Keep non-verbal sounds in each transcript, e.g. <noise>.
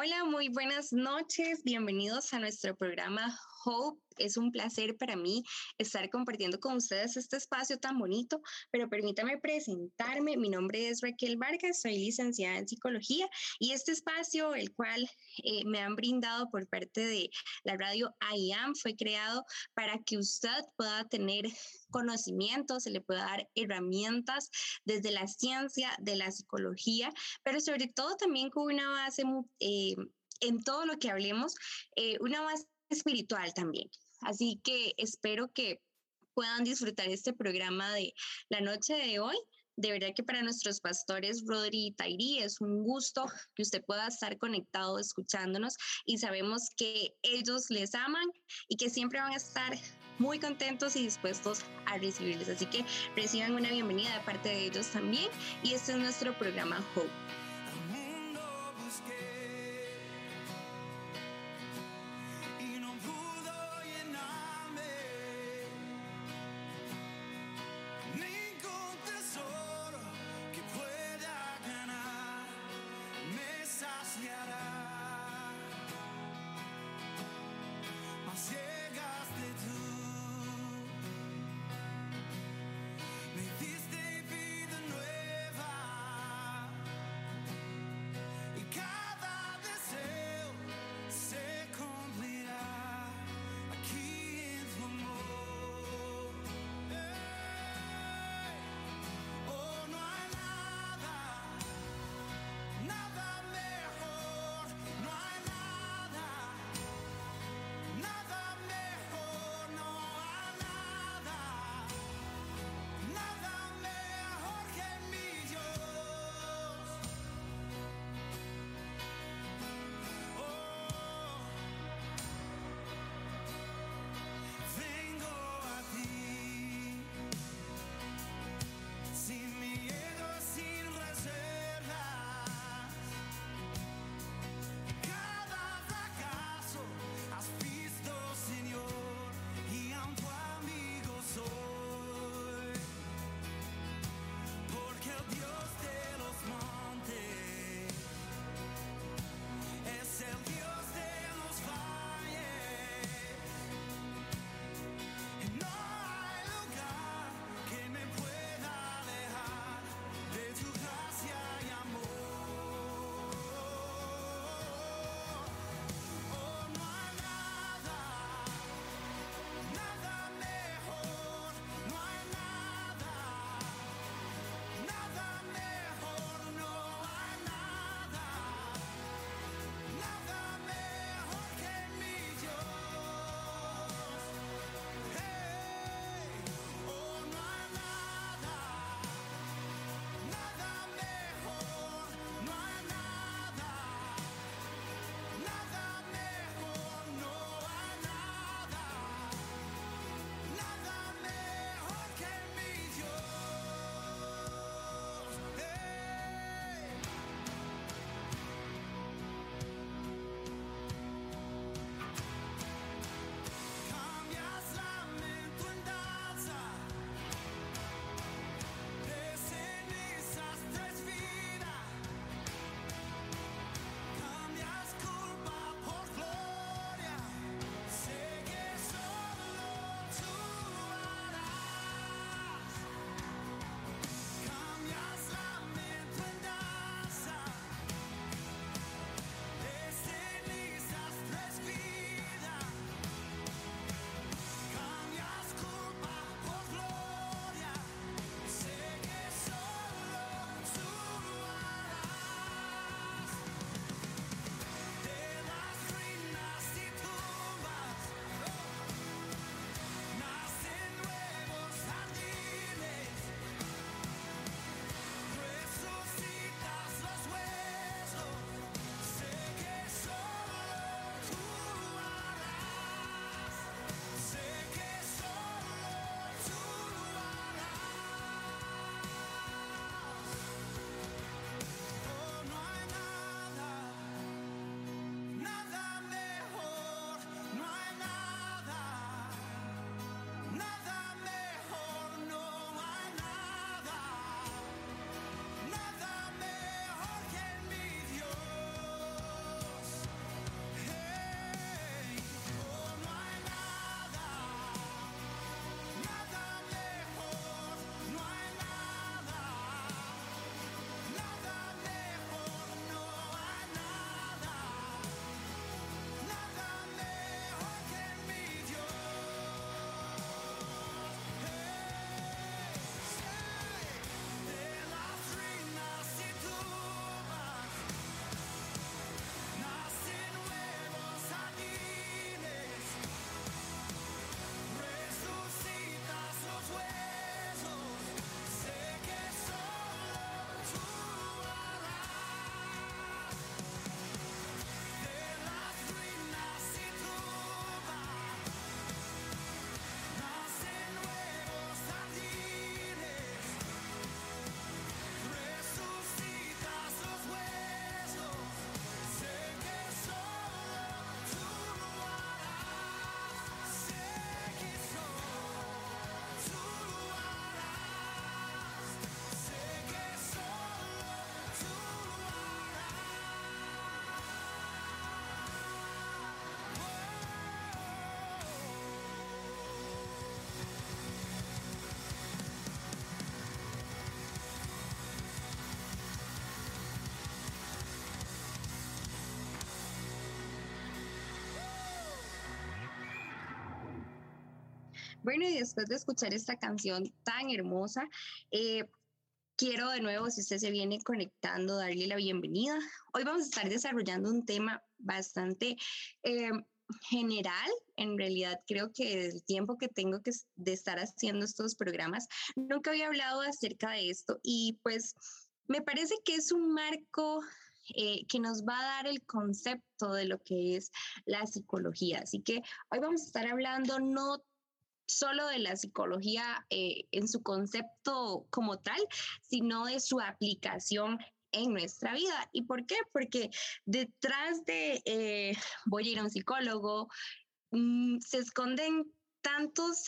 Hola, muy buenas noches. Bienvenidos a nuestro programa Hope. Es un placer para mí estar compartiendo con ustedes este espacio tan bonito, pero permítame presentarme. Mi nombre es Raquel Vargas, soy licenciada en psicología y este espacio, el cual eh, me han brindado por parte de la radio IAM, fue creado para que usted pueda tener conocimiento, se le pueda dar herramientas desde la ciencia, de la psicología, pero sobre todo también con una base eh, en todo lo que hablemos, eh, una base espiritual también. Así que espero que puedan disfrutar este programa de la noche de hoy. De verdad que para nuestros pastores Rodri y Tairi es un gusto que usted pueda estar conectado escuchándonos y sabemos que ellos les aman y que siempre van a estar muy contentos y dispuestos a recibirles. Así que reciban una bienvenida de parte de ellos también y este es nuestro programa Hope. Bueno, y después de escuchar esta canción tan hermosa, eh, quiero de nuevo, si usted se viene conectando, darle la bienvenida. Hoy vamos a estar desarrollando un tema bastante eh, general. En realidad, creo que el tiempo que tengo que de estar haciendo estos programas, nunca había hablado acerca de esto y pues me parece que es un marco eh, que nos va a dar el concepto de lo que es la psicología. Así que hoy vamos a estar hablando no solo de la psicología eh, en su concepto como tal, sino de su aplicación en nuestra vida. ¿Y por qué? Porque detrás de eh, voy a ir a un psicólogo, mm, se esconden tantos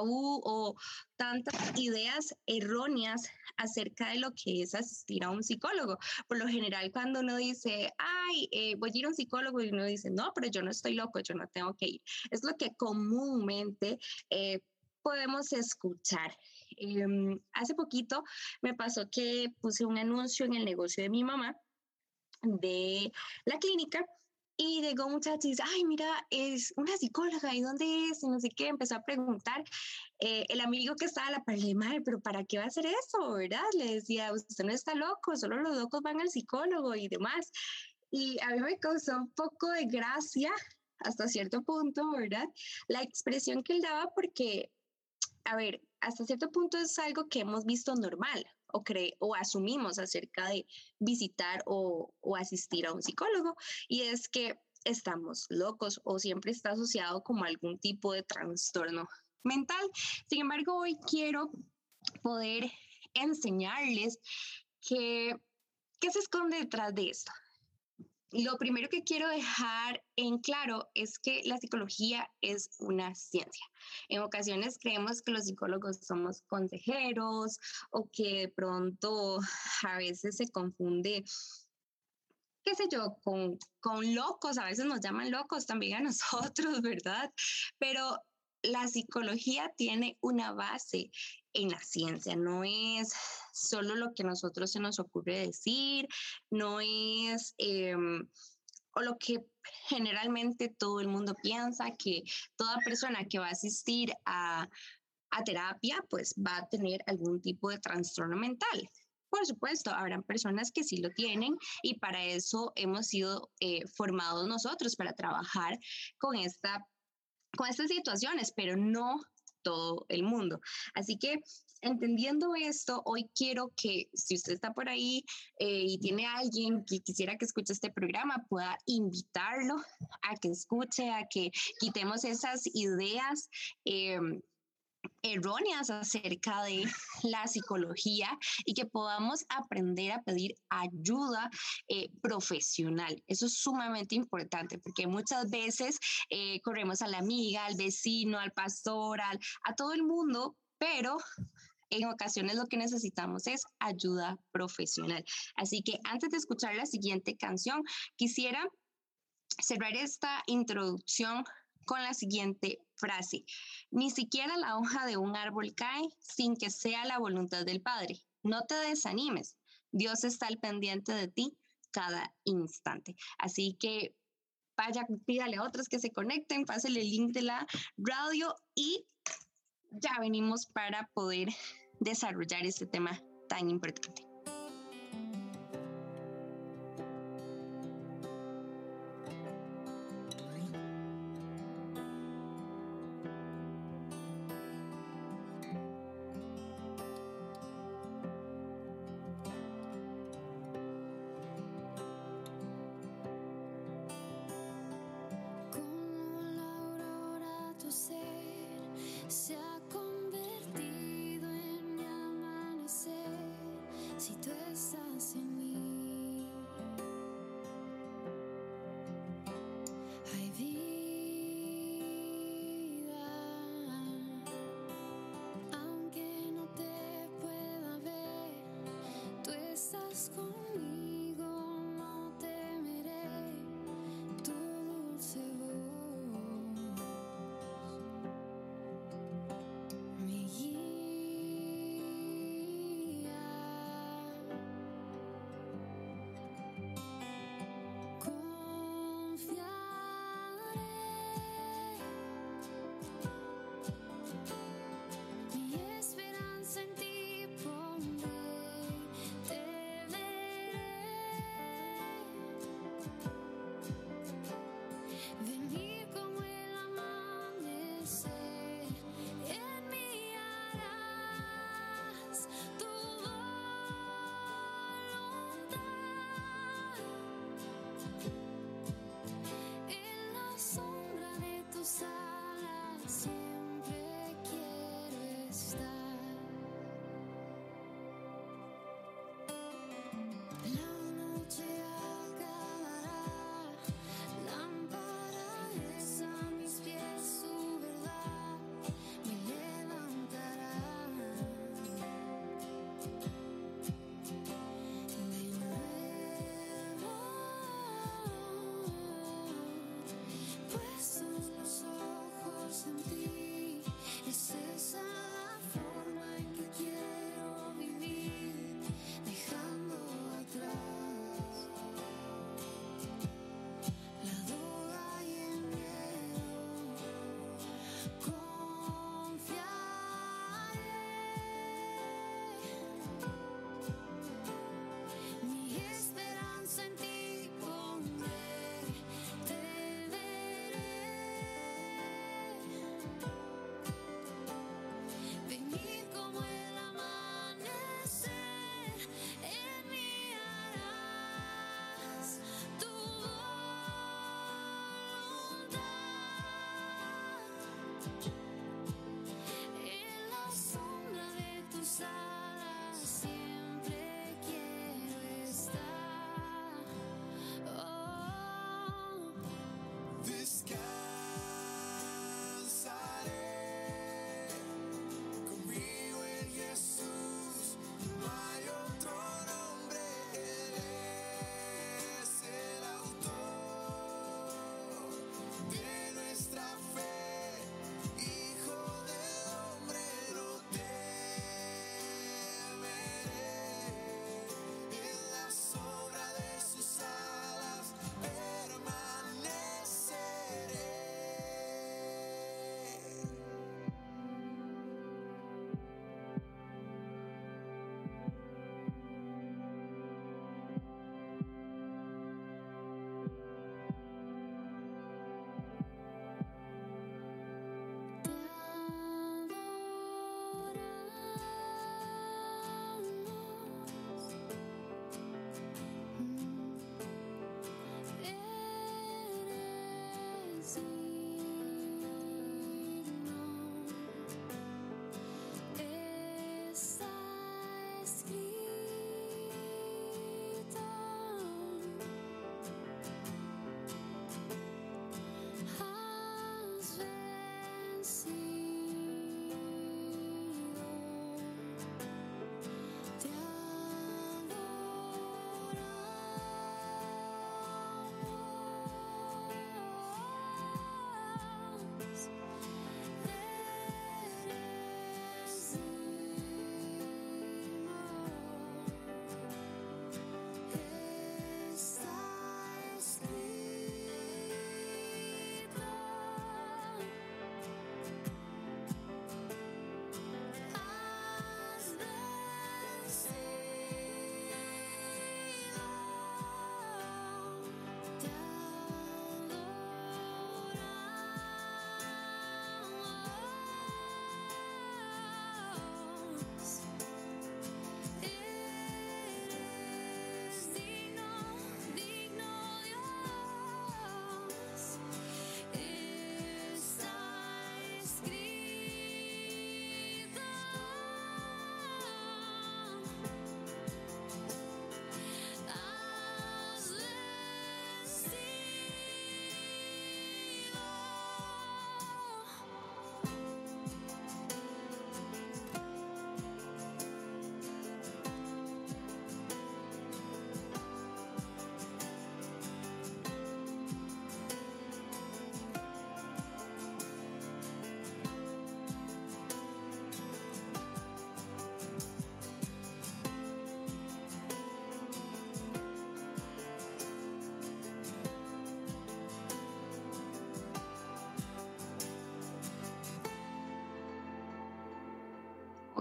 o tantas ideas erróneas acerca de lo que es asistir a un psicólogo. Por lo general, cuando uno dice, ay, eh, voy a ir a un psicólogo y uno dice, no, pero yo no estoy loco, yo no tengo que ir. Es lo que comúnmente eh, podemos escuchar. Em, hace poquito me pasó que puse un anuncio en el negocio de mi mamá de la clínica y llegó un muchacho y dice, ay, mira, es una psicóloga, ¿y dónde es? Y no sé qué, empezó a preguntar. Eh, el amigo que estaba la par le madre, pero ¿para qué va a hacer eso, verdad? Le decía, usted no está loco, solo los locos van al psicólogo y demás. Y a mí me causó un poco de gracia hasta cierto punto, ¿verdad? La expresión que él daba porque, a ver, hasta cierto punto es algo que hemos visto normal o, cree, o asumimos acerca de visitar o, o asistir a un psicólogo y es que estamos locos o siempre está asociado como algún tipo de trastorno mental. Sin embargo, hoy quiero poder enseñarles que, qué se esconde detrás de esto. Lo primero que quiero dejar en claro es que la psicología es una ciencia. En ocasiones creemos que los psicólogos somos consejeros o que de pronto a veces se confunde qué sé yo, con, con locos, a veces nos llaman locos también a <laughs> nosotros, ¿verdad? Pero la psicología tiene una base en la ciencia, no es solo lo que a nosotros se nos ocurre decir, no es... Em, o lo que generalmente todo el mundo piensa, que toda persona que va a asistir a, a terapia, pues va a tener algún tipo de trastorno mental. Por supuesto, habrán personas que sí lo tienen y para eso hemos sido eh, formados nosotros, para trabajar con esta con estas situaciones, pero no todo el mundo. Así que entendiendo esto, hoy quiero que si usted está por ahí eh, y tiene alguien que quisiera que escuche este programa, pueda invitarlo a que escuche, a que quitemos esas ideas. Eh, erróneas acerca de la psicología y que podamos aprender a pedir ayuda eh, profesional. Eso es sumamente importante porque muchas veces eh, corremos a la amiga, al vecino, al pastor, a todo el mundo, pero en ocasiones lo que necesitamos es ayuda profesional. Así que antes de escuchar la siguiente canción, quisiera cerrar esta introducción con la siguiente frase. Ni siquiera la hoja de un árbol cae sin que sea la voluntad del Padre. No te desanimes. Dios está al pendiente de ti cada instante. Así que vaya, pídale a otros que se conecten, pásale el link de la radio y ya venimos para poder desarrollar este tema tan importante. just gonna.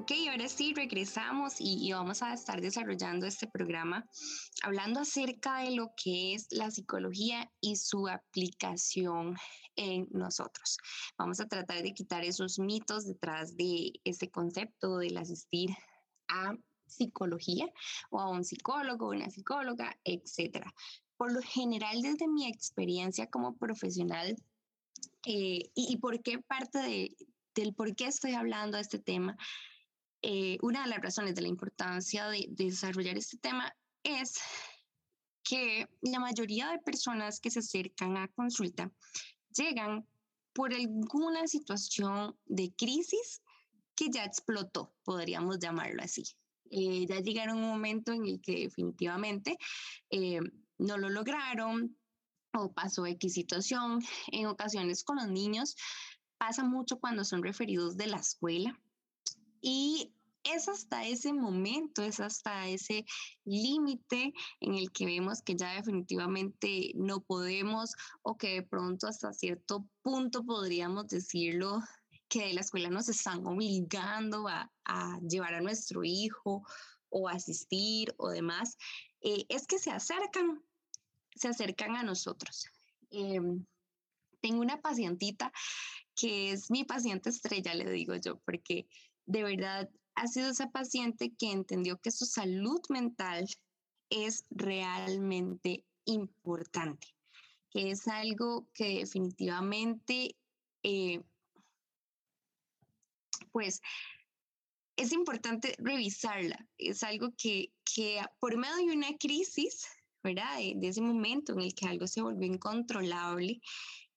Ok, ahora sí, regresamos y, vamos a estar desarrollando este programa hablando acerca de lo que es la psicología y su aplicación en nosotros. Vamos a tratar de quitar esos mitos detrás de este concepto del asistir a psicología o a un psicólogo, una psicóloga, etcétera. Por lo general, desde mi experiencia como profesional, eh, y, y, por qué parte de, del por qué estoy hablando de este tema, eh, una de las razones de la importancia de, desarrollar este tema es que la mayoría de personas que se acercan a consulta llegan por alguna situación de crisis que ya explotó, podríamos llamarlo así. Eh, ya llegaron un momento en el que definitivamente eh, no lo lograron o pasó X situación. En ocasiones con los niños pasa mucho cuando son referidos de la escuela y es hasta ese momento, es hasta ese límite en el que vemos que ya definitivamente no podemos o que de pronto hasta cierto punto podríamos decirlo que de la escuela nos están obligando a, llevar a nuestro hijo o asistir o demás, eh, es que se acercan, se acercan a nosotros. Em, tengo una pacientita que es mi paciente estrella, le digo yo, porque de verdad ha sido esa paciente que entendió que su salud mental es realmente importante, que es algo que definitivamente, eh, pues, es importante revisarla. Es algo que, que por medio de una crisis, ¿verdad? De, ese momento en el que algo se volvió incontrolable,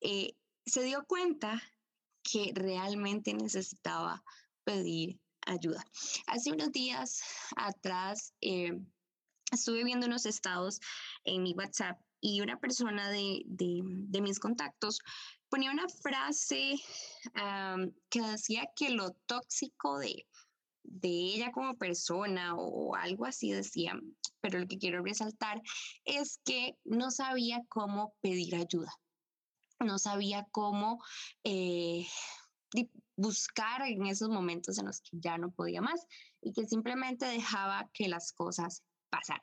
eh, se dio cuenta que realmente necesitaba pedir ayuda. Hace unos días atrás eh, estuve viendo unos estados en mi WhatsApp y una persona de, de, mis contactos ponía una frase que decía que lo tóxico de, de ella como persona o algo así decía, pero lo que quiero resaltar es que no sabía cómo pedir ayuda, no sabía cómo eh, buscar en esos momentos en los que ya no podía más y que simplemente dejaba que las cosas pasaran.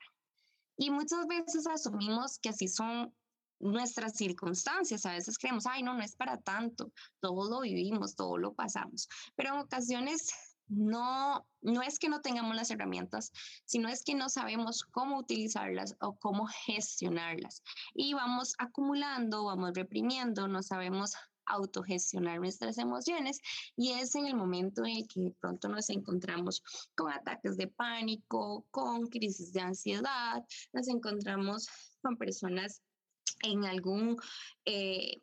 Y muchas veces asumimos que así son nuestras circunstancias. A veces creemos, ay, no, no es para tanto, todo lo vivimos, todo lo pasamos. Pero en ocasiones no, no es que no tengamos las herramientas, sino es que no sabemos cómo utilizarlas o cómo gestionarlas. Y vamos acumulando, vamos reprimiendo, no sabemos autogestionar nuestras emociones y es en el momento en el que pronto nos encontramos con ataques de pánico, con crisis de ansiedad, nos encontramos con personas en algún eh,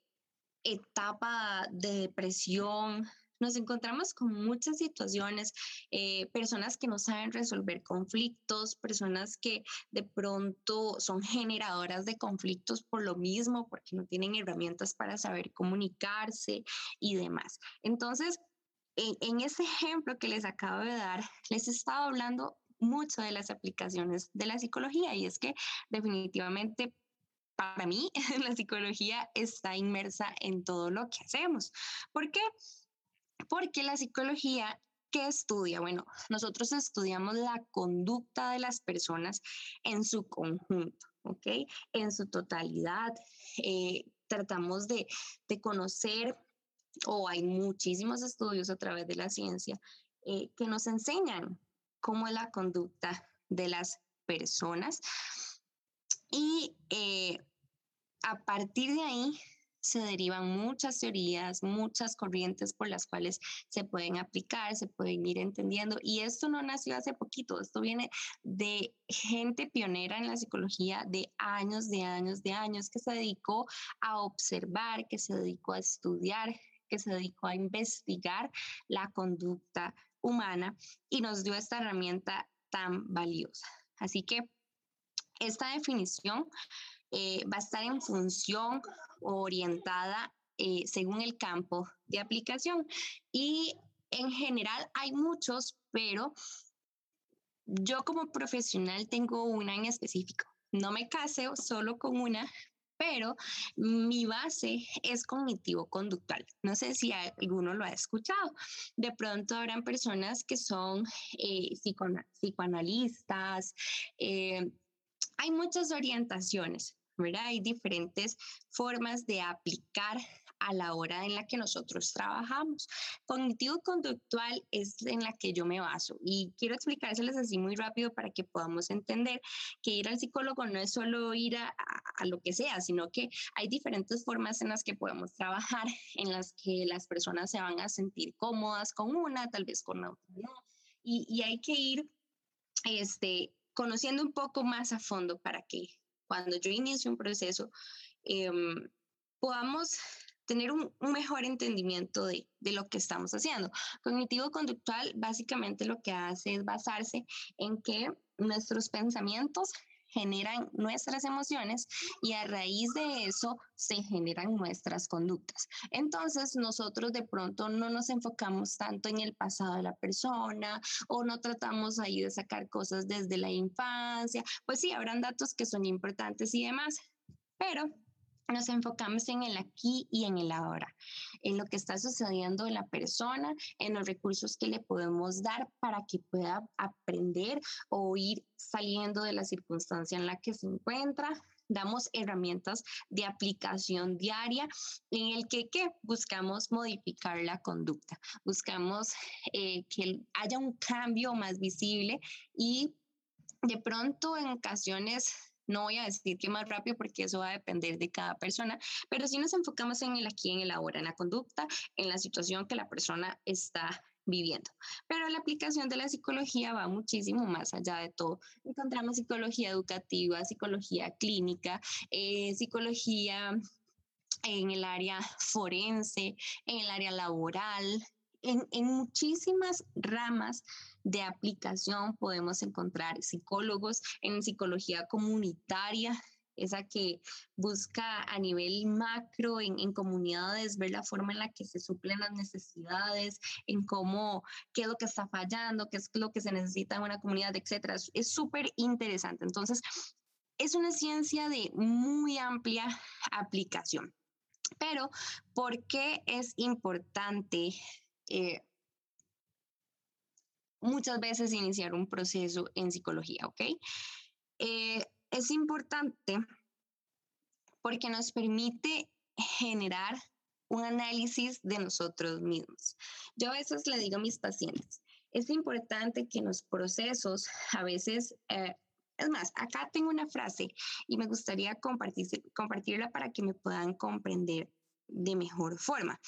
etapa de depresión, nos encontramos con muchas situaciones, eh, personas que no saben resolver conflictos, personas que de pronto son generadoras de conflictos por lo mismo, porque no tienen herramientas para saber comunicarse y demás. Entonces, en, en ese ejemplo que les acabo de dar, les he estado hablando mucho de las aplicaciones de la psicología y es que definitivamente para mí <laughs> la psicología está inmersa en todo lo que hacemos. ¿Por qué? Porque la psicología, ¿qué estudia? Bueno, nosotros estudiamos la conducta de las personas en su conjunto, ¿ok? En su totalidad. Eh, tratamos de, conocer, o hay muchísimos estudios a través de la ciencia eh, que nos enseñan cómo es la conducta de las personas. Y eh, a partir de ahí se derivan muchas teorías, muchas corrientes por las cuales se pueden aplicar, se pueden ir entendiendo. Y esto no nació hace poquito, esto viene de gente pionera en la psicología de años, de años, de años, que se dedicó a observar, que se dedicó a estudiar, que se dedicó a investigar la conducta humana y nos dio esta herramienta tan valiosa. Así que esta definición eh, va a estar en función orientada eh, según el campo de aplicación. Y en general hay muchos, pero yo como profesional tengo una en específico. No me caseo solo con una, pero mi base es cognitivo-conductual. No sé si alguno lo ha escuchado. De pronto habrán personas que son eh, psicoanalistas. Eh, hay muchas orientaciones, ¿verdad? Hay diferentes formas de aplicar a la hora en la que nosotros trabajamos. Cognitivo-conductual es en la que yo me baso y quiero explicárseles así muy rápido para que podamos entender que ir al psicólogo no es solo ir a, a lo que sea, sino que hay diferentes formas en las que podemos trabajar, <laughs> en las que las personas se van a sentir cómodas con una, tal vez con otra no. Y, y hay que ir este, conociendo un poco más a fondo para que cuando yo inicie un proceso em, podamos tener un, mejor entendimiento de, de, lo que estamos haciendo. Cognitivo-conductual básicamente lo que hace es basarse en que nuestros pensamientos generan nuestras emociones y a raíz de eso se generan nuestras conductas. Entonces nosotros de pronto no nos enfocamos tanto en el pasado de la persona o no tratamos ahí de sacar cosas desde la infancia. Pues sí, habrán datos que son importantes y demás, pero nos enfocamos en el aquí y en el ahora, en lo que está sucediendo en la persona, en los recursos que le podemos dar para que pueda aprender o ir saliendo de la circunstancia en la que se encuentra. Damos herramientas de aplicación diaria en el que buscamos modificar la conducta, buscamos eh, que haya un cambio más visible y de pronto en ocasiones no voy a decir que más rápido porque eso va a depender de cada persona, pero si nos enfocamos en el aquí, en el ahora, en la conducta, en la situación que la persona está viviendo. Pero la aplicación de la psicología va muchísimo más allá de todo. Encontramos psicología educativa, psicología clínica, eh, psicología en el área forense, en el área laboral, en, en muchísimas ramas de aplicación podemos encontrar psicólogos en psicología comunitaria, esa que busca a nivel macro en, comunidades ver la forma en la que se suplen las necesidades, en cómo, qué es lo que está fallando, qué es lo que se necesita en una comunidad, etcétera. Es súper interesante. Entonces, es una ciencia de muy amplia aplicación. Pero, ¿por qué es importante eh, muchas veces iniciar un proceso en psicología, ¿ok? Eh, es importante porque nos permite generar un análisis de nosotros mismos. Yo a veces le digo a mis pacientes, es importante que en los procesos a veces... Eh, es más, acá tengo una frase y me gustaría compartir, compartirla para que me puedan comprender de mejor forma.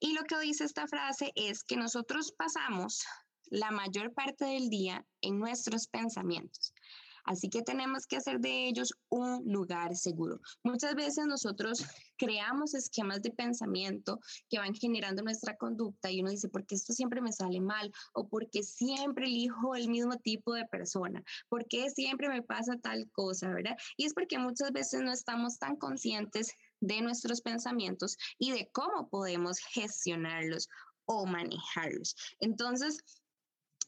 Y lo que dice esta frase es que nosotros pasamos la mayor parte del día en nuestros pensamientos. Así que tenemos que hacer de ellos un lugar seguro. Muchas veces nosotros creamos esquemas de pensamiento que van generando nuestra conducta y uno dice, ¿por qué esto siempre me sale mal? O porque siempre elijo el mismo tipo de persona? ¿Por qué siempre me pasa tal cosa? ¿Verdad? Y es porque muchas veces no estamos tan conscientes de nuestros pensamientos y de cómo podemos gestionarlos o manejarlos. Entonces,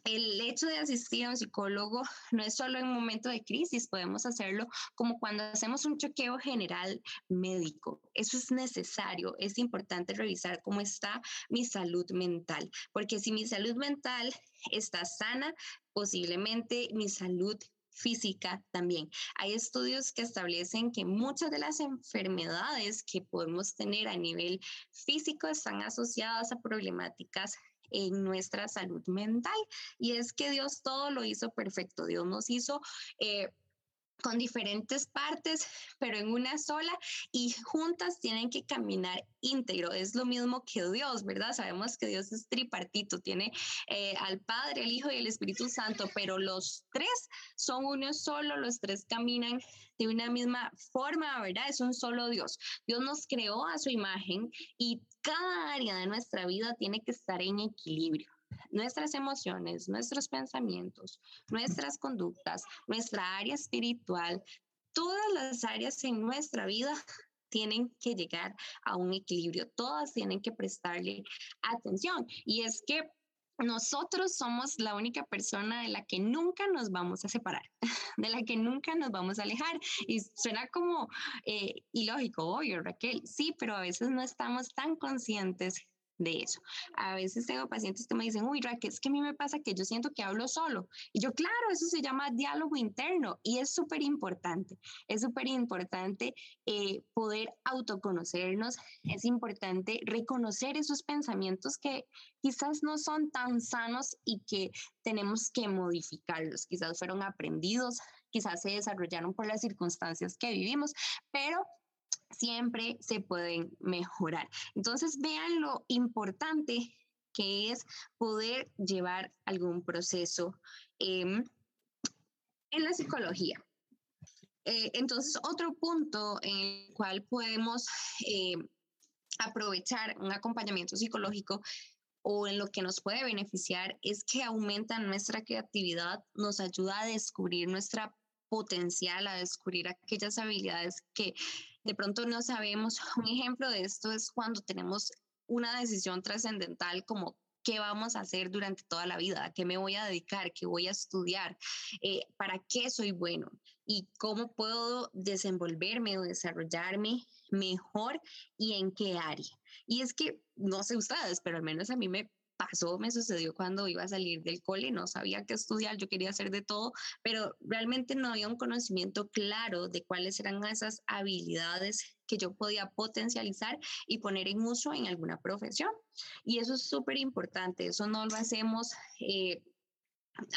el hecho de asistir a un psicólogo <laughs> no es solo en momento de crisis, podemos hacerlo como cuando hacemos un chequeo general médico. Eso es necesario, es importante revisar cómo está mi salud mental, porque si mi salud mental está sana, posiblemente mi salud física también. Hay estudios que establecen que muchas de las enfermedades que podemos tener a nivel físico están asociadas a problemáticas en nuestra salud mental. Y es que Dios todo lo hizo perfecto. Dios nos hizo eh, con diferentes partes, pero en una sola y juntas tienen que caminar íntegro. Es lo mismo que Dios, ¿verdad? Sabemos que Dios es tripartito, tiene eh, al Padre, el Hijo y el Espíritu Santo, pero los tres son uno solo, los tres caminan de una misma forma, ¿verdad? Es un solo Dios. Dios nos creó a su imagen y cada área de nuestra vida tiene que estar en equilibrio nuestras emociones, nuestros pensamientos, nuestras conductas, nuestra área espiritual, todas las áreas en nuestra vida <laughs> tienen que llegar a un equilibrio, todas tienen que prestarle atención. Y es que nosotros somos la única persona de la que nunca nos vamos a separar, <laughs> de la que nunca nos vamos a alejar. Y suena como eh, ilógico, obvio, Raquel, sí, pero a veces no estamos tan conscientes de eso. A veces tengo pacientes que me dicen, uy, Raquel, es que a mí me pasa que yo siento que hablo solo. Y yo, claro, eso se llama diálogo interno y es súper importante. Es súper importante eh, poder autoconocernos, es importante reconocer esos pensamientos que quizás no son tan sanos y que tenemos que modificarlos. Quizás fueron aprendidos, quizás se desarrollaron por las circunstancias que vivimos, pero siempre se pueden mejorar. Entonces, vean lo importante que es poder llevar algún proceso em, en la psicología. Eh, entonces, otro punto en el cual podemos em, aprovechar un acompañamiento psicológico o en lo que nos puede beneficiar es que aumenta nuestra creatividad, nos ayuda a descubrir nuestra potencial, a descubrir aquellas habilidades que de pronto no sabemos. <laughs> Un ejemplo de esto es cuando tenemos una decisión trascendental como qué vamos a hacer durante toda la vida, a qué me voy a dedicar, qué voy a estudiar, eh, para qué soy bueno y cómo puedo desenvolverme o desarrollarme mejor y en qué área. Y es que, no sé ustedes, pero al menos a mí me pasó, me sucedió cuando iba a salir del cole, no sabía qué estudiar, yo quería hacer de todo, pero realmente no había un conocimiento claro de cuáles eran esas habilidades que yo podía potencializar y poner en uso en alguna profesión. Y eso es súper importante, eso no lo hacemos. Eh,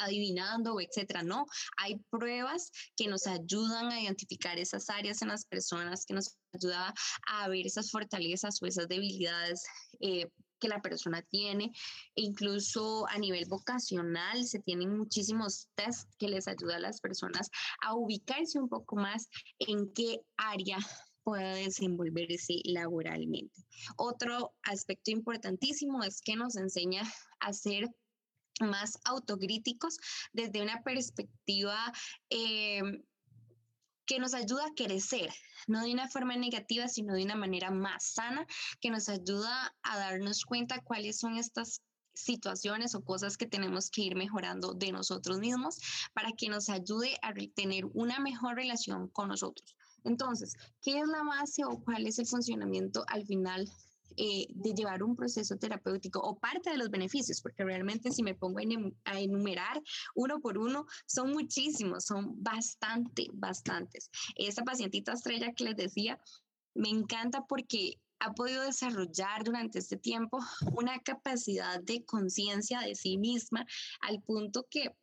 adivinando, etcétera. No, hay pruebas que nos ayudan a identificar esas áreas en las personas, que nos ayuda a ver esas fortalezas o esas debilidades eh, que la persona tiene. E incluso a nivel vocacional se tienen muchísimos test que les ayuda a las personas a ubicarse un poco más en qué área pueda desenvolverse laboralmente. Otro aspecto importantísimo es que nos enseña a ser más autocríticos desde una perspectiva eh, que nos ayuda a crecer, no de una forma negativa, sino de una manera más sana, que nos ayuda a darnos cuenta cuáles son estas situaciones o cosas que tenemos que ir mejorando de nosotros mismos para que nos ayude a tener una mejor relación con nosotros. Entonces, ¿qué es la base o cuál es el funcionamiento al final eh, de llevar un proceso terapéutico o parte de los beneficios, porque realmente si me pongo a enumerar uno por uno, son muchísimos, son bastante, bastantes. Esta pacientita estrella que les decía, me encanta porque ha podido desarrollar durante este tiempo una capacidad de conciencia de sí misma al punto que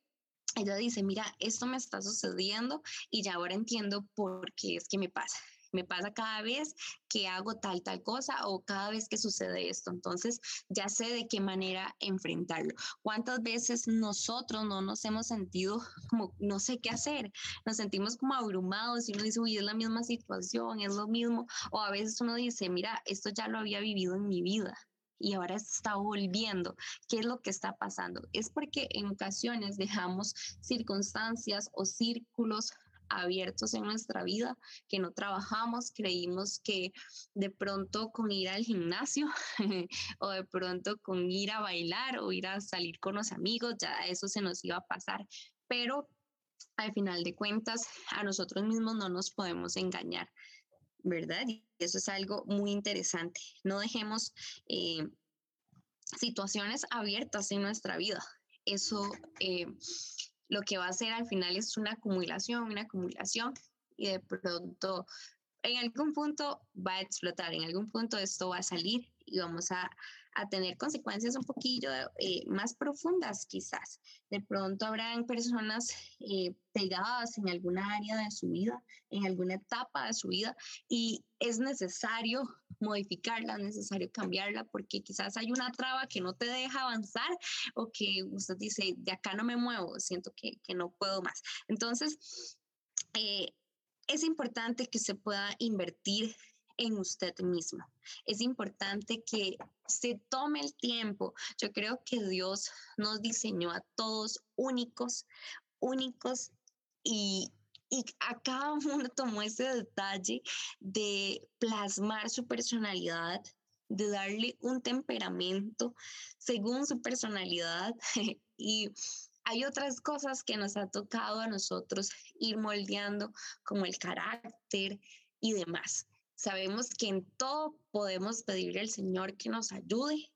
ella dice, mira, esto me está sucediendo y ya ahora entiendo por qué es que me pasa me pasa cada vez que hago tal, tal cosa o cada vez que sucede esto. Entonces ya sé de qué manera enfrentarlo. ¿Cuántas veces nosotros no nos hemos sentido como no sé qué hacer? Nos sentimos como abrumados y uno dice, uy, es la misma situación, es lo mismo. O a veces uno dice, mira, esto ya lo había vivido en mi vida y ahora está volviendo. ¿Qué es lo que está pasando? Es porque en ocasiones dejamos circunstancias o círculos abiertos en nuestra vida, que no trabajamos, creímos que de pronto con ir al gimnasio <laughs> o de pronto con ir a bailar o ir a salir con los amigos, ya eso se nos iba a pasar, pero al final de cuentas a nosotros mismos no nos podemos engañar. ¿Verdad? Y eso es algo muy interesante. No dejemos eh, situaciones abiertas en nuestra vida. Eso eh, lo que va a hacer al final es una acumulación, una acumulación y de pronto en algún punto va a explotar, en algún punto esto va a salir y vamos a, a tener consecuencias un poquillo eh, más profundas quizás. De pronto habrán personas eh, pegadas en alguna área de su vida, en alguna etapa de su vida y es necesario <laughs> modificarla, es necesario cambiarla porque quizás hay una traba que no te deja avanzar o que usted dice, de acá no me muevo, siento que, que no puedo más. Entonces, eh, es importante que se pueda invertir en usted mismo. Es importante que se tome el tiempo. Yo creo que Dios nos diseñó a todos únicos, únicos y, y a cada uno tomó ese detalle de plasmar su personalidad, de darle un temperamento según su personalidad <laughs> y hay otras cosas que nos ha tocado a nosotros ir moldeando, como el carácter y demás. Sabemos que en todo podemos pedirle al Señor que nos ayude.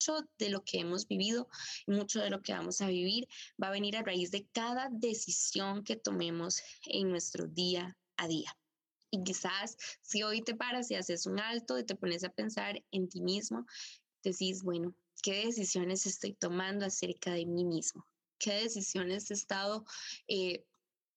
Mucho de lo que hemos vivido y mucho de lo que vamos a vivir va a venir a raíz de cada decisión que tomemos en nuestro día a día. Y quizás si hoy te paras y haces un alto y te pones a pensar en ti mismo, decís, bueno, ¿qué decisiones estoy tomando acerca de mí mismo? ¿Qué decisiones he estado eh,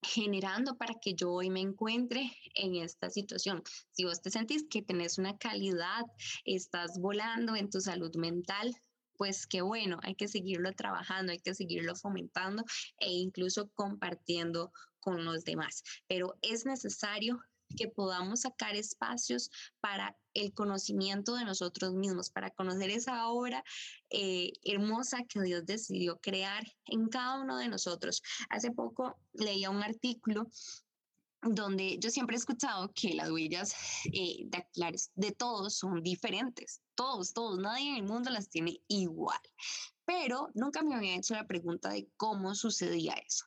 generando para que yo hoy me encuentre en esta situación. Si vos te sentís que tenés una calidad, estás volando en tu salud mental, pues qué bueno, hay que seguirlo trabajando, hay que seguirlo fomentando e incluso compartiendo con los demás. Pero es necesario que podamos sacar espacios para el conocimiento de nosotros mismos, para conocer esa obra eh, hermosa que Dios decidió crear en cada uno de nosotros. Hace poco leía un artículo donde yo siempre he escuchado que las huellas eh, dactilares de todos son diferentes, todos, todos, nadie en el mundo las tiene igual, pero nunca me había hecho la pregunta de cómo sucedía eso.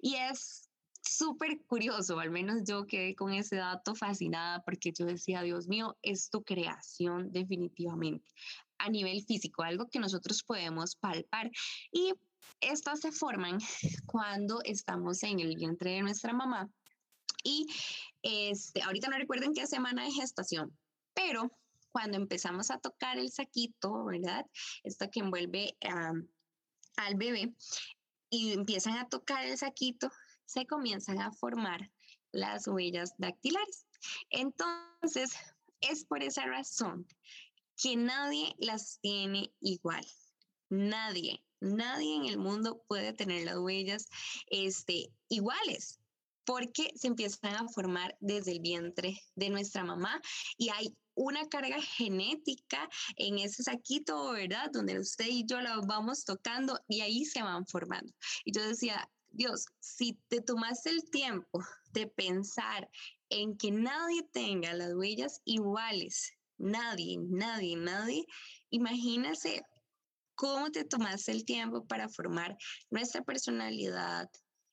Y es súper curioso, al menos yo quedé con ese dato fascinada porque yo decía, Dios mío, es tu creación definitivamente a nivel físico, algo que nosotros podemos palpar. Y estas se forman <laughs> cuando estamos en el vientre de nuestra mamá. Y este, ahorita no recuerdo en qué semana de gestación, pero cuando empezamos a tocar el saquito, ¿verdad? Esto que envuelve al bebé y empiezan a tocar el saquito, se comienzan a formar las huellas dactilares. Entonces, es por esa razón que nadie las tiene igual. Nadie, nadie en el mundo puede tener las huellas este, iguales porque se empiezan a formar desde el vientre de nuestra mamá y hay una carga genética en ese saquito, ¿verdad? Donde usted y yo la vamos tocando y ahí se van formando. Y yo decía, Dios, si te tomaste el tiempo de pensar en que nadie tenga las huellas iguales, nadie, nadie, nadie, imagínese cómo te tomaste el tiempo para formar nuestra personalidad,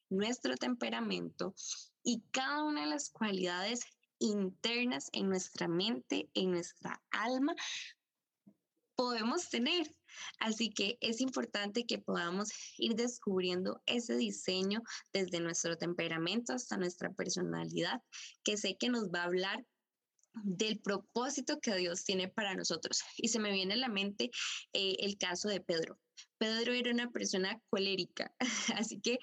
nuestro temperamento y cada una de las cualidades internas en nuestra mente, en nuestra alma, podemos tener. Así que es importante que podamos ir descubriendo ese diseño desde nuestro temperamento hasta nuestra personalidad, que sé que nos va a hablar del propósito que Dios tiene para nosotros. Y se me viene a la mente eh, el caso de Pedro. Pedro era una persona colérica, <laughs> así que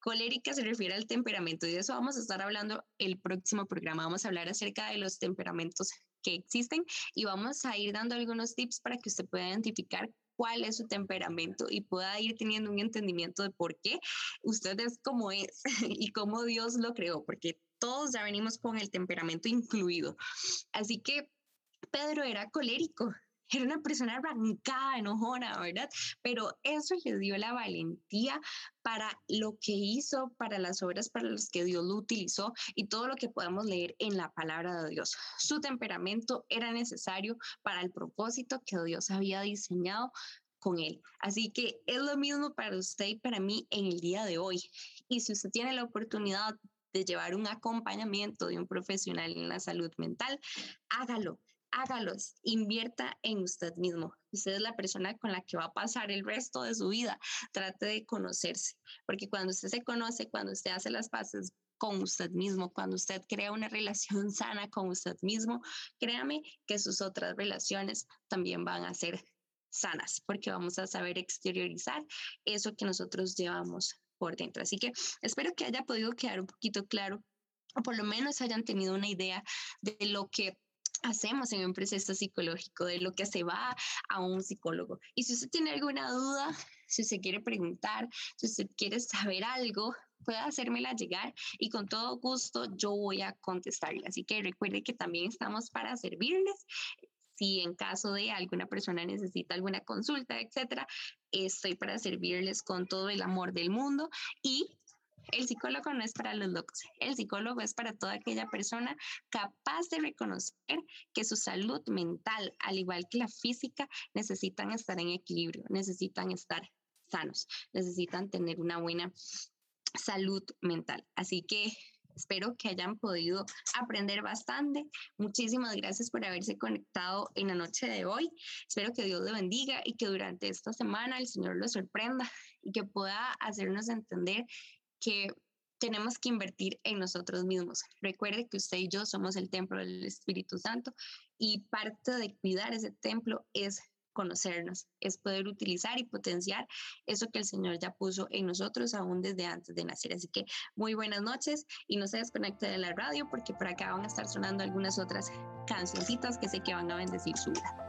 colérica se refiere al temperamento y de eso vamos a estar hablando el próximo programa. Vamos a hablar acerca de los temperamentos que existen y vamos a ir dando algunos tips para que usted pueda identificar cuál es su temperamento y pueda ir teniendo un entendimiento de por qué usted es como es <laughs> y cómo Dios lo creó, porque todos ya venimos con el temperamento incluido. Así que Pedro era colérico, era una persona arrancada, enojona, ¿verdad? Pero eso le dio la valentía para lo que hizo, para las obras para las que Dios lo utilizó y todo lo que podemos leer en la palabra de Dios. Su temperamento era necesario para el propósito que Dios había diseñado con él. Así que es lo mismo para usted y para mí en el día de hoy. Y si usted tiene la oportunidad de llevar un acompañamiento de un profesional en la salud mental, hágalo hágalos, invierta en usted mismo. Usted es la persona con la que va a pasar el resto de su vida. Trate de conocerse, porque cuando usted se conoce, cuando usted hace las paces con usted mismo, cuando usted crea una relación <laughs> sana con usted mismo, créame que sus otras relaciones también van a ser sanas, porque vamos a saber exteriorizar eso que nosotros llevamos por dentro. Así que espero que haya podido quedar un poquito claro o por lo menos hayan tenido una idea de lo que hacemos en un proceso psicológico, de lo que se va a un psicólogo. Y si usted tiene alguna duda, si usted quiere preguntar, si usted quiere saber algo, puede hacérmela llegar y con todo gusto yo voy a contestarle. Así que recuerde que también estamos para servirles. Si en caso de alguna persona necesita alguna consulta, etcétera, estoy para servirles con todo el amor del mundo y El psicólogo no es para los locos, el psicólogo es para toda aquella persona capaz de reconocer que su salud mental, al igual que la física, necesitan estar en equilibrio, necesitan estar sanos, necesitan tener una buena salud mental. Así que Espero que hayan podido aprender bastante. Muchísimas gracias por haberse conectado en la noche de hoy. Espero que Dios le bendiga y que durante esta semana el Señor lo sorprenda y que pueda hacernos entender que tenemos que invertir en nosotros mismos. Recuerde que usted y yo somos el templo del Espíritu Santo y parte de cuidar ese templo es conocernos, es poder utilizar y potenciar eso que el Señor ya puso en nosotros aún desde antes de nacer. Así que muy buenas noches y no se desconecte de la radio porque por acá van a estar sonando algunas otras cancioncitas que sé que van a bendecir su vida.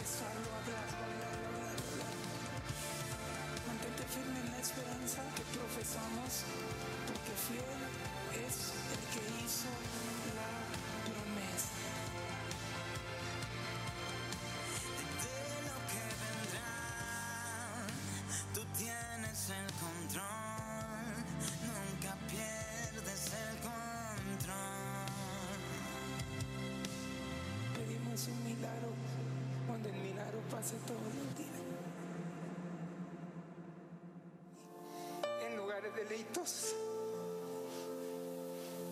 dejarlo atrás. Mantente firme en la esperanza que profesamos, porque fiel es el que hizo la promesa. De lo que vendrá, tú tienes el control hace todos los días. En lugares deleitos.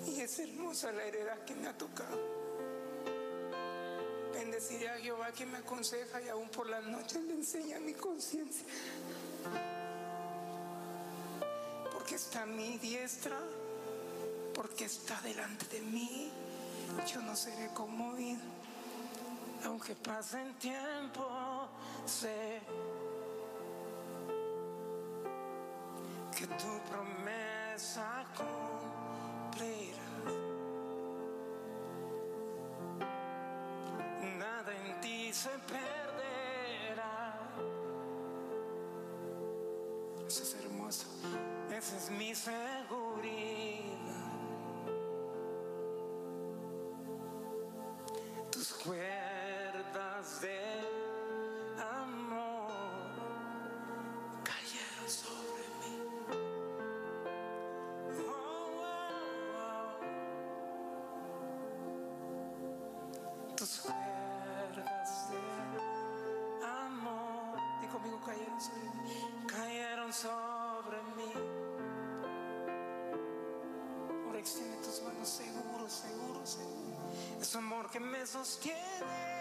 Y es hermosa la heredad que me ha tocado. Bendeciré a Jehová que me aconseja y aún por las noches le enseña mi conciencia. Porque está mi diestra, porque está delante de mí, yo no seré conmovido. Aunque pase el tiempo, que tu promesa cumplirá. Nada en ti se perderá. Eso es hermoso. Esa es mi seguridad. Sobre mí. Ahora extiende tus manos seguro, seguro, seguro. Es amor que me sostiene.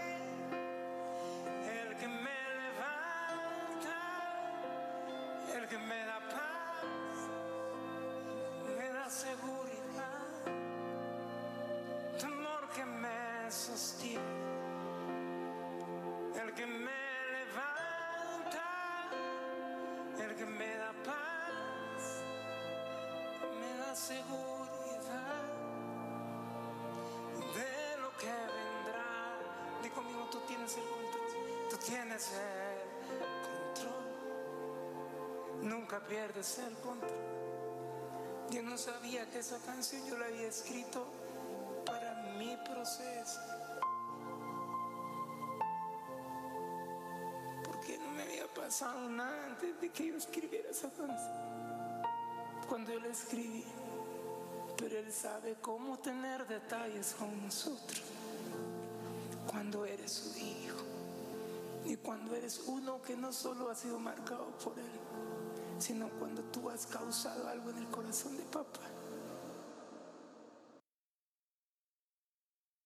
Tienes el control. Nunca pierdes el control. Yo no sabía que esa canción yo la había escrito para mi proceso. Porque no me había pasado nada antes de que yo escribiera esa canción. Cuando yo la escribí. Pero Él sabe cómo tener detalles con nosotros. Cuando eres su hijo. Y cuando eres uno que no solo ha sido marcado por Él, sino cuando tú has causado algo en el corazón de papá.